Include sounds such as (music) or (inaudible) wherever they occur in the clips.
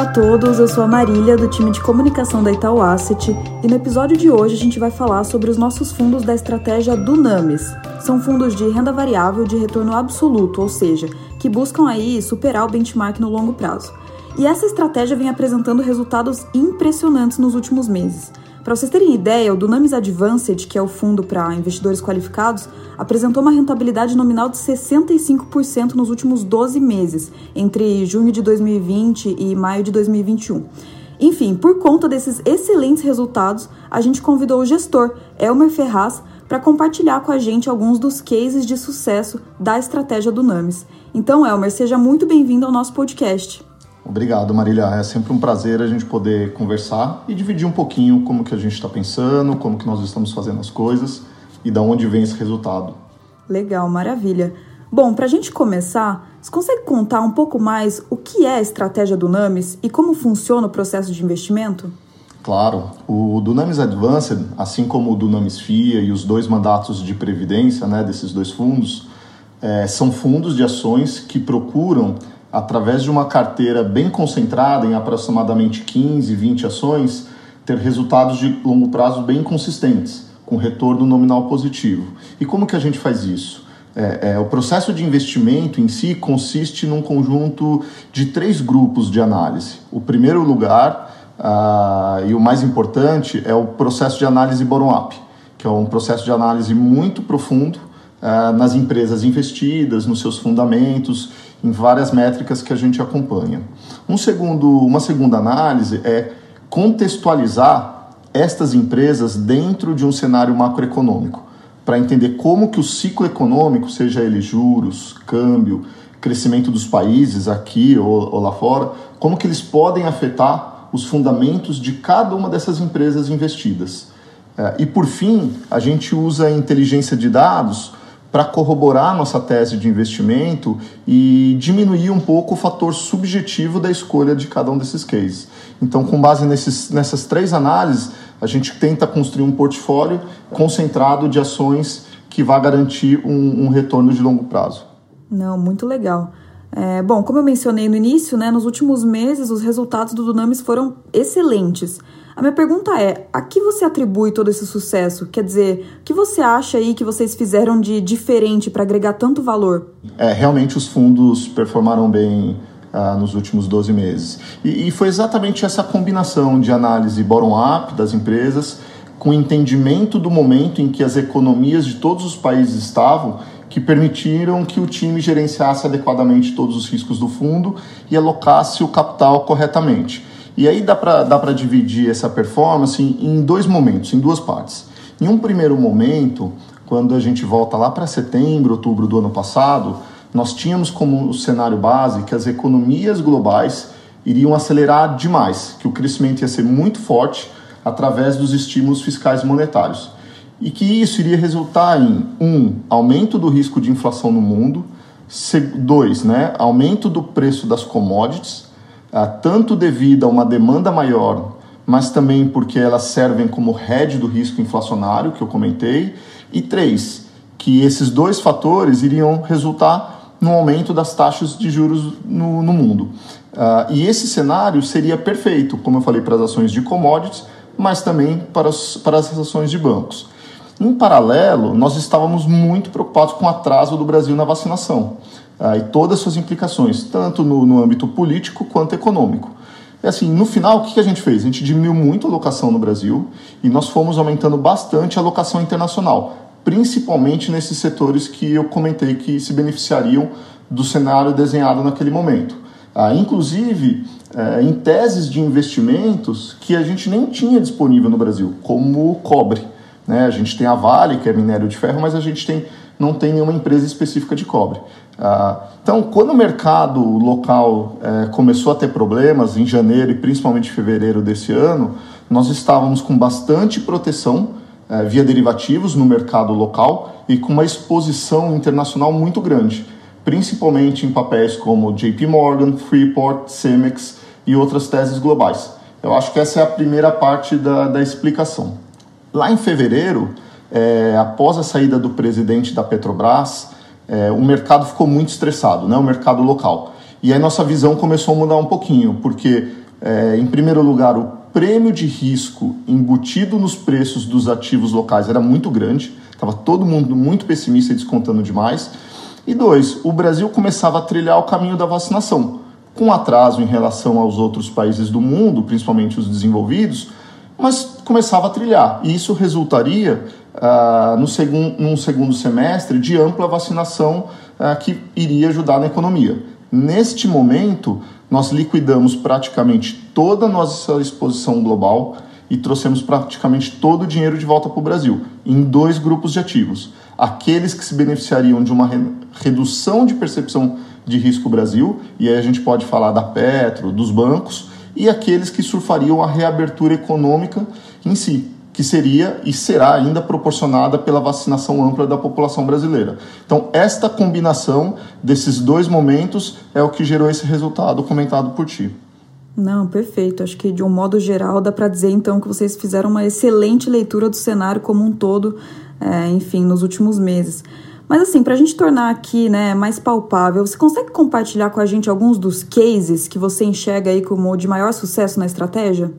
Olá a todos, eu sou a Marília, do time de comunicação da Itaú Asset, e no episódio de hoje a gente vai falar sobre os nossos fundos da estratégia Dunamis. São fundos de renda variável de retorno absoluto, ou seja, que buscam aí superar o benchmark no longo prazo. E essa estratégia vem apresentando resultados impressionantes nos últimos meses. Para vocês terem ideia, o Dunamis Advanced, que é o fundo para investidores qualificados, apresentou uma rentabilidade nominal de 65% nos últimos 12 meses, entre junho de 2020 e maio de 2021. Enfim, por conta desses excelentes resultados, a gente convidou o gestor, Elmer Ferraz, para compartilhar com a gente alguns dos cases de sucesso da estratégia do Names. Então, Elmer, seja muito bem-vindo ao nosso podcast. Obrigado, Marília. É sempre um prazer a gente poder conversar e dividir um pouquinho como que a gente está pensando, como que nós estamos fazendo as coisas e da onde vem esse resultado. Legal, maravilha. Bom, para a gente começar, você consegue contar um pouco mais o que é a estratégia do Names e como funciona o processo de investimento? Claro, o Dunamis Advanced, assim como o Dunamis FIA e os dois mandatos de previdência né, desses dois fundos, é, são fundos de ações que procuram através de uma carteira bem concentrada em aproximadamente 15, 20 ações, ter resultados de longo prazo bem consistentes, com retorno nominal positivo. E como que a gente faz isso? É, é, o processo de investimento em si consiste num conjunto de três grupos de análise. O primeiro lugar, ah, e o mais importante, é o processo de análise bottom-up, que é um processo de análise muito profundo ah, nas empresas investidas, nos seus fundamentos em várias métricas que a gente acompanha. Um segundo, uma segunda análise é contextualizar estas empresas dentro de um cenário macroeconômico, para entender como que o ciclo econômico, seja ele juros, câmbio, crescimento dos países aqui ou, ou lá fora, como que eles podem afetar os fundamentos de cada uma dessas empresas investidas. É, e por fim, a gente usa a inteligência de dados para corroborar nossa tese de investimento e diminuir um pouco o fator subjetivo da escolha de cada um desses cases. Então, com base nesses, nessas três análises, a gente tenta construir um portfólio concentrado de ações que vai garantir um, um retorno de longo prazo. Não, muito legal. É, bom, como eu mencionei no início, né, nos últimos meses os resultados do Dunamis foram excelentes. A minha pergunta é: a que você atribui todo esse sucesso? Quer dizer, o que você acha aí que vocês fizeram de diferente para agregar tanto valor? É, realmente os fundos performaram bem ah, nos últimos 12 meses. E, e foi exatamente essa combinação de análise bottom-up das empresas com entendimento do momento em que as economias de todos os países estavam que permitiram que o time gerenciasse adequadamente todos os riscos do fundo e alocasse o capital corretamente. E aí dá para dá dividir essa performance em, em dois momentos, em duas partes. Em um primeiro momento, quando a gente volta lá para setembro, outubro do ano passado, nós tínhamos como cenário base que as economias globais iriam acelerar demais, que o crescimento ia ser muito forte através dos estímulos fiscais monetários. E que isso iria resultar em, um, aumento do risco de inflação no mundo, dois, né, aumento do preço das commodities, tanto devido a uma demanda maior, mas também porque elas servem como hedge do risco inflacionário, que eu comentei, e três, que esses dois fatores iriam resultar no aumento das taxas de juros no, no mundo. Uh, e esse cenário seria perfeito, como eu falei, para as ações de commodities, mas também para, para as ações de bancos. Em paralelo, nós estávamos muito preocupados com o atraso do Brasil na vacinação ah, e todas as suas implicações, tanto no, no âmbito político quanto econômico. É assim, no final, o que a gente fez? A gente diminuiu muito a alocação no Brasil e nós fomos aumentando bastante a alocação internacional, principalmente nesses setores que eu comentei que se beneficiariam do cenário desenhado naquele momento. Ah, inclusive, é, em teses de investimentos que a gente nem tinha disponível no Brasil, como o cobre. Né? A gente tem a Vale, que é minério de ferro, mas a gente tem, não tem nenhuma empresa específica de cobre. Ah, então, quando o mercado local é, começou a ter problemas em janeiro e principalmente fevereiro desse ano, nós estávamos com bastante proteção é, via derivativos no mercado local e com uma exposição internacional muito grande, principalmente em papéis como JP Morgan, Freeport, Cemex e outras teses globais. Eu acho que essa é a primeira parte da, da explicação. Lá em fevereiro, é, após a saída do presidente da Petrobras, é, o mercado ficou muito estressado, né, o mercado local. E aí nossa visão começou a mudar um pouquinho, porque É, em primeiro lugar, o prêmio de risco embutido nos preços dos ativos locais era muito grande, estava todo mundo muito pessimista e descontando demais. E dois, o Brasil começava a trilhar o caminho da vacinação, com atraso em relação aos outros países do mundo, principalmente os desenvolvidos, mas começava a trilhar. E isso resultaria uh, no segun, num segundo semestre de ampla vacinação uh, que iria ajudar na economia. Neste momento, nós liquidamos praticamente toda a nossa exposição global e trouxemos praticamente todo o dinheiro de volta para o Brasil, em dois grupos de ativos. Aqueles que se beneficiariam de uma redução de percepção de risco Brasil, e aí a gente pode falar da Petro, dos bancos, e aqueles que surfariam a reabertura econômica em si que seria e será ainda proporcionada pela vacinação ampla da população brasileira. Então, esta combinação desses dois momentos é o que gerou esse resultado comentado por ti. Não, perfeito. Acho que de um modo geral dá para dizer então que vocês fizeram uma excelente leitura do cenário como um todo, é, enfim, nos últimos meses. Mas assim, para a gente tornar aqui né, mais palpável, você consegue compartilhar com a gente alguns dos cases que você enxerga aí como de maior sucesso na estratégia?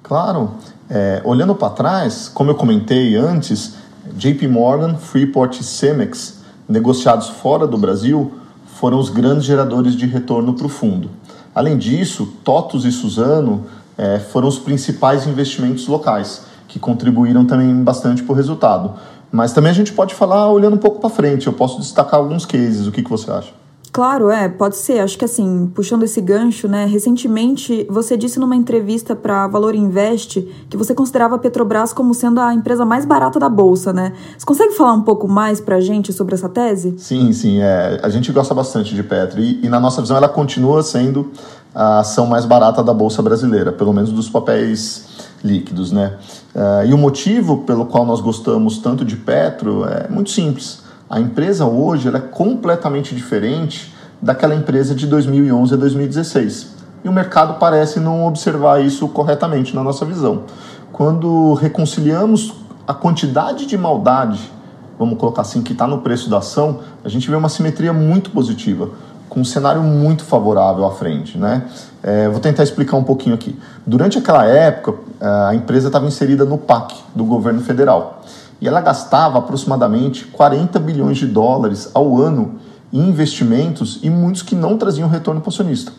Claro. É, olhando para trás, como eu comentei antes, JP Morgan, Freeport e Cemex, negociados fora do Brasil, foram os grandes geradores de retorno para o fundo. Além disso, TOTUS e Suzano é, foram os principais investimentos locais, que contribuíram também bastante para o resultado. Mas também a gente pode falar olhando um pouco para frente, eu posso destacar alguns cases, o que, que você acha? Claro, é, pode ser. Acho que assim, puxando esse gancho, né? Recentemente você disse numa entrevista para Valor Invest que você considerava a Petrobras como sendo a empresa mais barata da bolsa, né? Você consegue falar um pouco mais para a gente sobre essa tese? Sim, sim. É, a gente gosta bastante de Petro e, e na nossa visão ela continua sendo a ação mais barata da bolsa brasileira, pelo menos dos papéis líquidos, né? Uh, e o motivo pelo qual nós gostamos tanto de Petro é muito simples a empresa hoje é completamente diferente daquela empresa de 2011 a 2016. E o mercado parece não observar isso corretamente na nossa visão. Quando reconciliamos a quantidade de maldade, vamos colocar assim, que está no preço da ação, a gente vê uma simetria muito positiva, com um cenário muito favorável à frente. Né? É, vou tentar explicar um pouquinho aqui. Durante aquela época, a empresa estava inserida no PAC do governo federal e ela gastava aproximadamente 40 bilhões de dólares ao ano em investimentos e muitos que não traziam retorno para o acionista.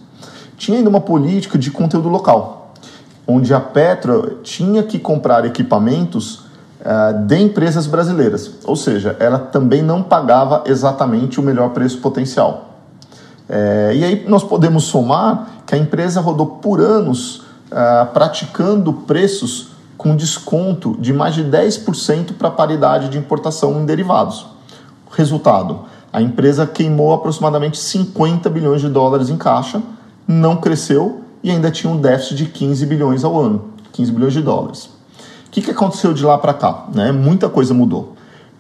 Tinha ainda uma política de conteúdo local, onde a Petro tinha que comprar equipamentos uh, de empresas brasileiras, ou seja, ela também não pagava exatamente o melhor preço potencial. É, e aí nós podemos somar que a empresa rodou por anos uh, praticando preços com desconto de mais de 10% para paridade de importação em derivados. Resultado: a empresa queimou aproximadamente 50 bilhões de dólares em caixa, não cresceu e ainda tinha um déficit de 15 bilhões ao ano 15 bilhões de dólares. O que, que aconteceu de lá para cá? Né? Muita coisa mudou.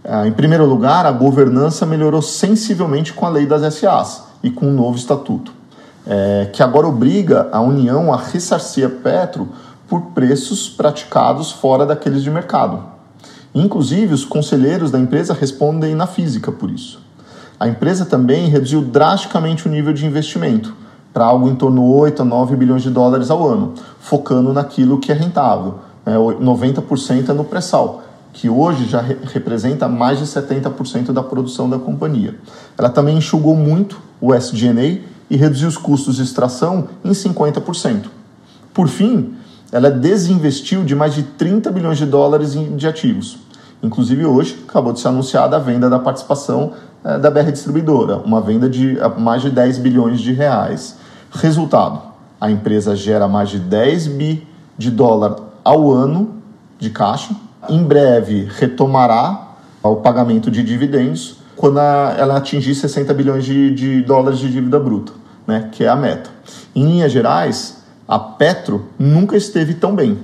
Ah, em primeiro lugar, a governança melhorou sensivelmente com a lei das SAs e com o novo estatuto, é, que agora obriga a União a ressarcir a Petro por preços praticados fora daqueles de mercado. Inclusive, os conselheiros da empresa respondem na física por isso. A empresa também reduziu drasticamente o nível de investimento, para algo em torno de 8 a 9 bilhões de dólares ao ano, focando naquilo que é rentável. É, 90% é no pré-sal, que hoje já re representa mais de 70% da produção da companhia. Ela também enxugou muito o SG&A e reduziu os custos de extração em 50%. Por fim, ela desinvestiu de mais de 30 bilhões de dólares de ativos. Inclusive hoje acabou de ser anunciada a venda da participação eh, da BR Distribuidora, uma venda de mais de 10 bilhões de reais. Resultado: a empresa gera mais de 10 bi de dólar ao ano de caixa. Em breve retomará o pagamento de dividendos quando ela atingir 60 bilhões de, de dólares de dívida bruta, né, que é a meta. Em linhas gerais, a Petro nunca esteve tão bem,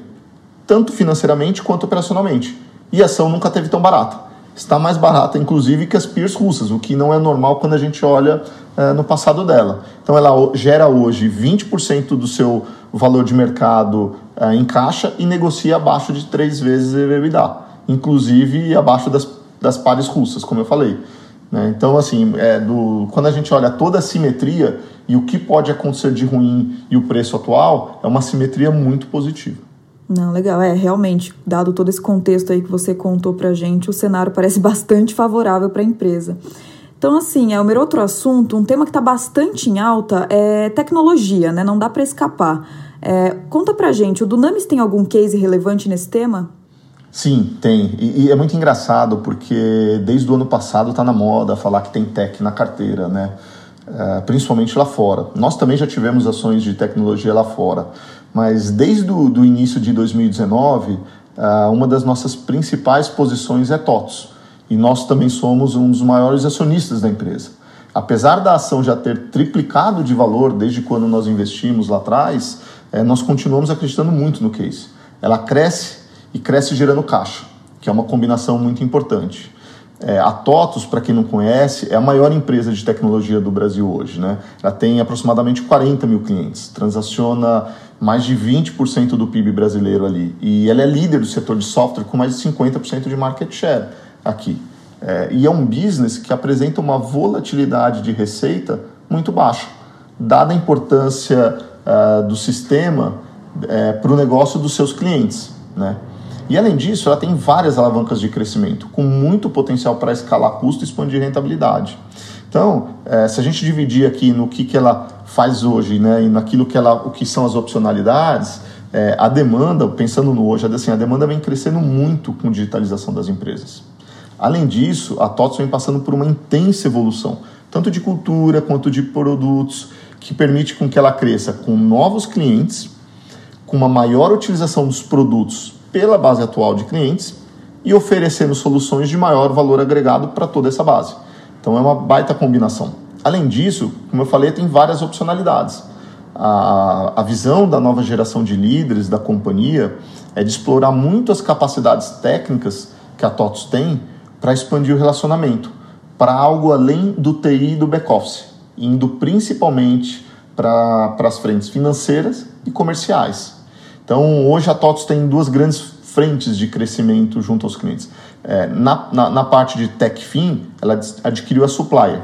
tanto financeiramente quanto operacionalmente, e a ação nunca teve tão barata. Está mais barata, inclusive, que as peers russas, o que não é normal quando a gente olha é, no passado dela. Então, ela gera hoje 20% do seu valor de mercado é, em caixa e negocia abaixo de três vezes EBITDA, inclusive abaixo das, das pares russas, como eu falei. Né? Então, assim, é do, quando a gente olha toda a simetria e o que pode acontecer de ruim e o preço atual, é uma simetria muito positiva. Não, legal. É, realmente, dado todo esse contexto aí que você contou pra gente, o cenário parece (laughs) bastante favorável para a empresa. Então, assim, é o meu outro assunto, um tema que está bastante em alta é tecnologia, né? Não dá para escapar. É, conta pra gente, o Dunamis tem algum case relevante nesse tema? Sim, tem. E, e, é muito engraçado porque desde o ano passado está na moda falar que tem tech na carteira, né? É, principalmente lá fora. Nós também já tivemos ações de tecnologia lá fora, mas desde o início de 2019, é, uma das nossas principais posições é TOTS. E nós também somos um dos maiores acionistas da empresa. Apesar da ação já ter triplicado de valor desde quando nós investimos lá atrás, é, nós continuamos acreditando muito no case. Ela cresce e cresce gerando caixa, que é uma combinação muito importante. É, a TOTUS, para quem não conhece, é a maior empresa de tecnologia do Brasil hoje. Né? Ela tem aproximadamente 40 mil clientes, transaciona mais de 20% do PIB brasileiro ali. E ela é líder do setor de software com mais de 50% de market share aqui. É, e é um business que apresenta uma volatilidade de receita muito baixa, dada a importância uh, do sistema uh, para o negócio dos seus clientes. Né? E além disso, ela tem várias alavancas de crescimento, com muito potencial para escalar custo e expandir rentabilidade. Então, é, se a gente dividir aqui no que, que ela faz hoje, né, e naquilo que ela, o que são as opcionalidades, é, a demanda, pensando no hoje, assim, a demanda vem crescendo muito com digitalização das empresas. Além disso, a TOTS vem passando por uma intensa evolução, tanto de cultura quanto de produtos, que permite com que ela cresça com novos clientes, com uma maior utilização dos produtos pela base atual de clientes e oferecendo soluções de maior valor agregado para toda essa base. Então é uma baita combinação. Além disso, como eu falei, tem várias opcionalidades. A, a visão da nova geração de líderes da companhia é de explorar muito as capacidades técnicas que a TOTOS tem para expandir o relacionamento para algo além do TI e do back-office, indo principalmente para as frentes financeiras e comerciais. Então, hoje a TOTOS tem duas grandes frentes de crescimento junto aos clientes. É, na, na, na, parte de TechFin, ela adquiriu a Supplier,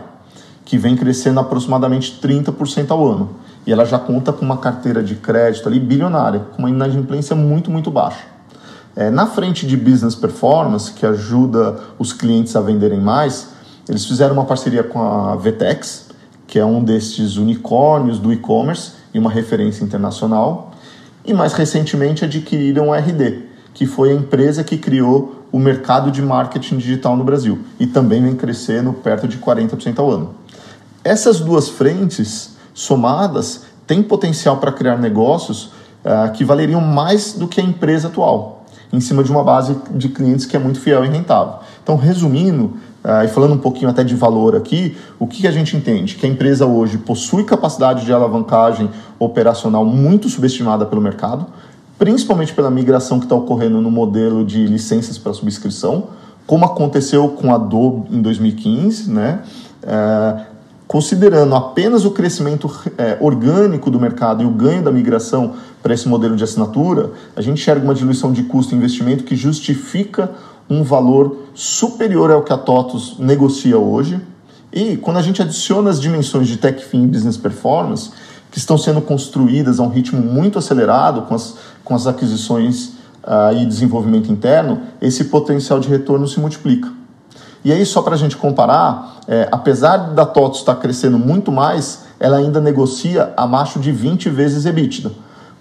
que vem crescendo aproximadamente 30% ao ano. E ela já conta com uma carteira de crédito ali bilionária, com uma inadimplência muito, muito baixa. É, na frente de Business Performance, que ajuda os clientes a venderem mais, eles fizeram uma parceria com a Vtex, que é um desses unicórnios do e-commerce e uma referência internacional e mais recentemente adquiriram a RD, que foi a empresa que criou o mercado de marketing digital no Brasil e também vem crescendo perto de 40% ao ano. Essas duas frentes somadas têm potencial para criar negócios uh, que valeriam mais do que a empresa atual, em cima de uma base de clientes que é muito fiel e rentável. Então, resumindo, Uh, e falando um pouquinho até de valor aqui, o que, que a gente entende? Que a empresa hoje possui capacidade de alavancagem operacional muito subestimada pelo mercado, principalmente pela migração que está ocorrendo no modelo de licenças para subscrição, como aconteceu com a Adobe em 2015, né? Uh, considerando apenas o crescimento é, orgânico do mercado e o ganho da migração para esse modelo de assinatura, a gente enxerga uma diluição de custo e investimento que justifica um valor superior ao que a TOTUS negocia hoje. E quando a gente adiciona as dimensões de TechFin e Business Performance, que estão sendo construídas a um ritmo muito acelerado com as, com as aquisições uh, e desenvolvimento interno, esse potencial de retorno se multiplica. E aí, só para a gente comparar, é, apesar da TOTUS estar crescendo muito mais, ela ainda negocia abaixo de 20 vezes EBITDA,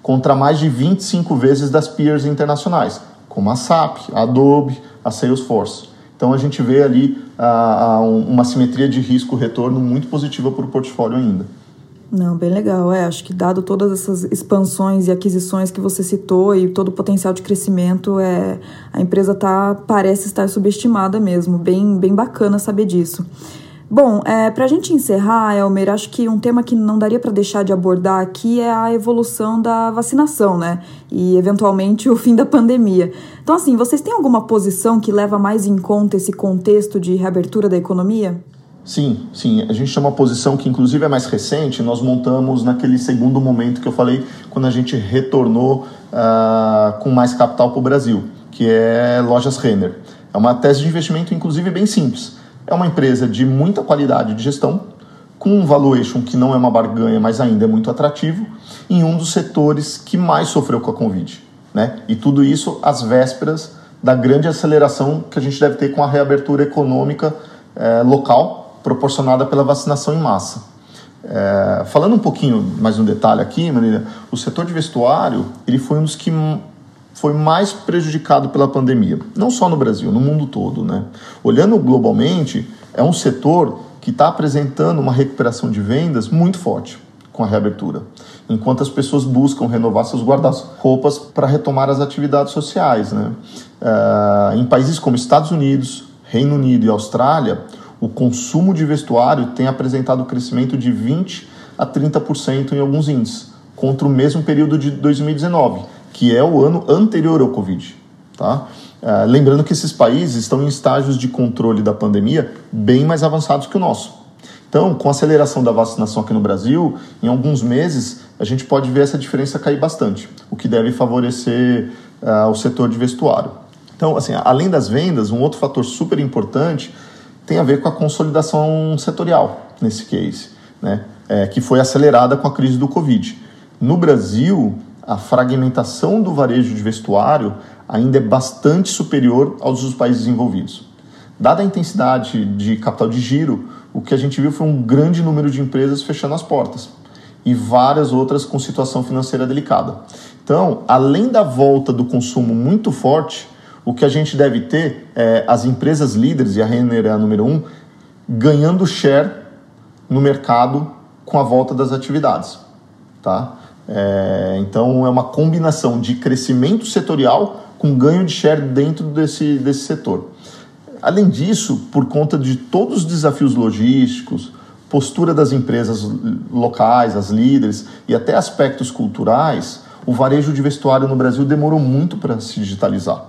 contra mais de 25 vezes das peers internacionais, como a SAP, a Adobe, a Salesforce. Então a gente vê ali a, uma simetria de risco-retorno muito positiva para o portfólio ainda. Não, bem legal. É, acho que dado todas essas expansões e aquisições que você citou e todo o potencial de crescimento, é, a empresa tá, parece estar subestimada mesmo. Bem, bem bacana saber disso. Bom, é, para a gente encerrar, Elmer, acho que um tema que não daria para deixar de abordar aqui é a evolução da vacinação, né? E eventualmente (laughs) o fim da pandemia. Então, assim, vocês têm alguma posição que leva mais em conta esse contexto de reabertura da economia? Sim, sim. A gente tem uma posição que, inclusive, é mais recente. Nós montamos naquele segundo momento que eu falei, quando a gente retornou uh, com mais capital para o Brasil, que é Lojas Renner. É uma tese de investimento, inclusive, bem simples é uma empresa de muita qualidade de gestão, com um valuation que não é uma barganha, mas ainda é muito atrativo, em um dos setores que mais sofreu com a Covid. Né? E tudo isso às vésperas da grande aceleração que a gente deve ter com a reabertura econômica eh, local, proporcionada pela vacinação em massa. É, falando um pouquinho mais um detalhe aqui, Marília, o setor de vestuário ele foi um dos que foi mais prejudicado pela pandemia, não só no Brasil, no mundo todo, né? Olhando globalmente, é um setor que está apresentando uma recuperação de vendas muito forte com a reabertura, enquanto as pessoas buscam renovar seus guarda-roupas para retomar as atividades sociais, né? É, em países como Estados Unidos, Reino Unido e Austrália, o consumo de vestuário tem apresentado crescimento de 20 a 30% em alguns índices, contra o mesmo período de 2019, que é o ano anterior ao Covid. Tá? É, lembrando que esses países estão em estágios de controle da pandemia bem mais avançados que o nosso. Então, com a aceleração da vacinação aqui no Brasil, em alguns meses a gente pode ver essa diferença cair bastante, o que deve favorecer uh, o setor de vestuário. Então, assim, além das vendas, um outro fator super importante tem a ver com a consolidação setorial nesse case, né? É, que foi acelerada com a crise do Covid. No Brasil, a fragmentação do varejo de vestuário ainda é bastante superior aos dos países envolvidos. Dada a intensidade de capital de giro, o que a gente viu foi um grande número de empresas fechando as portas e várias outras com situação financeira delicada. Então, além da volta do consumo muito forte, o que a gente deve ter é as empresas líderes, e a Renner é a número um, ganhando share no mercado com a volta das atividades. Tá? É, então é uma combinação de crescimento setorial com ganho de share dentro desse, desse setor. Além disso, por conta de todos os desafios logísticos, postura das empresas locais, as líderes e até aspectos culturais, o varejo de vestuário no Brasil demorou muito para se digitalizar.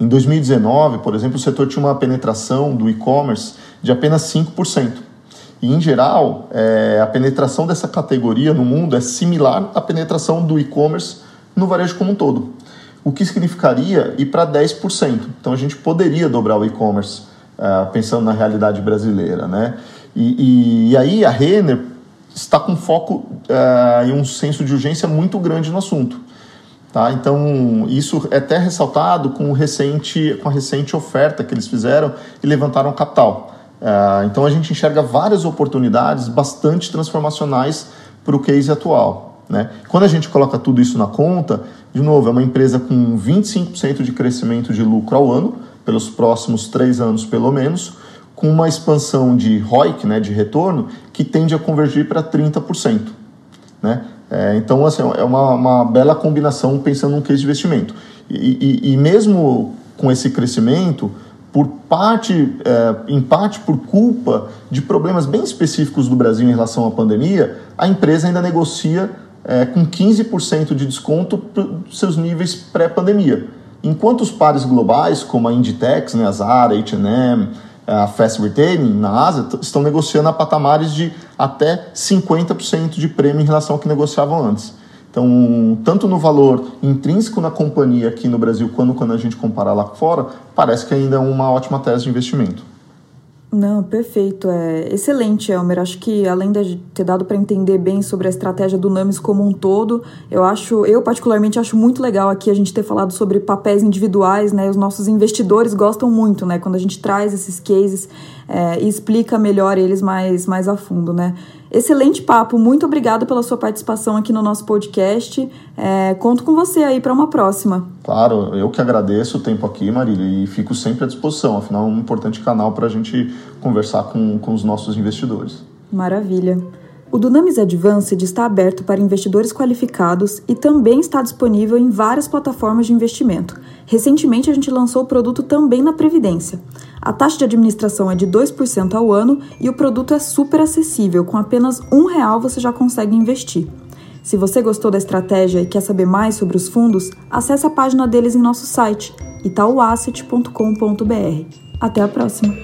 Em 2019, por exemplo, o setor tinha uma penetração do e-commerce de apenas 5%. E, em geral, é, a penetração dessa categoria no mundo é similar à penetração do e-commerce no varejo como um todo. O que significaria ir para 10%. Então, a gente poderia dobrar o e-commerce é, pensando na realidade brasileira. Né? E, e, e aí a Renner está com foco e um senso de urgência muito grande no assunto. Tá? Então, isso é até ressaltado com, recente, com a recente oferta que eles fizeram e levantaram capital. Uh, então, a gente enxerga várias oportunidades bastante transformacionais para o case atual. Né? Quando a gente coloca tudo isso na conta, de novo, é uma empresa com 25% de crescimento de lucro ao ano, pelos próximos três anos pelo menos, com uma expansão de ROIC, né, de retorno, que tende a convergir para 30%. Né? É, então, assim, é uma, uma bela combinação pensando num case de investimento. E, e, e mesmo com esse crescimento, por parte, é, em parte por culpa de problemas bem específicos do Brasil em relação à pandemia, a empresa ainda negocia é, com 15% de desconto seus níveis pré-pandemia. Enquanto os pares globais, como a Inditex, né, a Zara, H&M, a Fast Retailing na Ásia estão negociando a patamares de até 50% de prêmio em relação ao que negociavam antes. Então, tanto no valor intrínseco na companhia aqui no Brasil, quanto quando a gente compara lá fora, parece que ainda é uma ótima tese de investimento. Não, perfeito. É excelente, Elmer. Acho que além de ter dado para entender bem sobre a estratégia do Names como um todo, eu acho, eu particularmente acho muito legal aqui a gente ter falado sobre papéis individuais, né? Os nossos investidores gostam muito, né? Quando a gente traz esses cases é, e explica melhor eles mais, mais a fundo, né? Excelente papo, muito obrigada pela sua participação aqui no nosso podcast. É, conto com você aí para uma próxima. Claro, eu que agradeço o tempo aqui, Marília, e fico sempre à disposição. Afinal, é um importante canal para a gente conversar com, com os nossos investidores. Maravilha. O Dunamis Advanced está aberto para investidores qualificados e também está disponível em várias plataformas de investimento. Recentemente, a gente lançou o produto também na Previdência. A taxa de administração é de 2% ao ano e o produto é super acessível, com apenas um real você já consegue investir. Se você gostou da estratégia e quer saber mais sobre os fundos, acesse a página deles em nosso site itauasset.com.br. Até a próxima!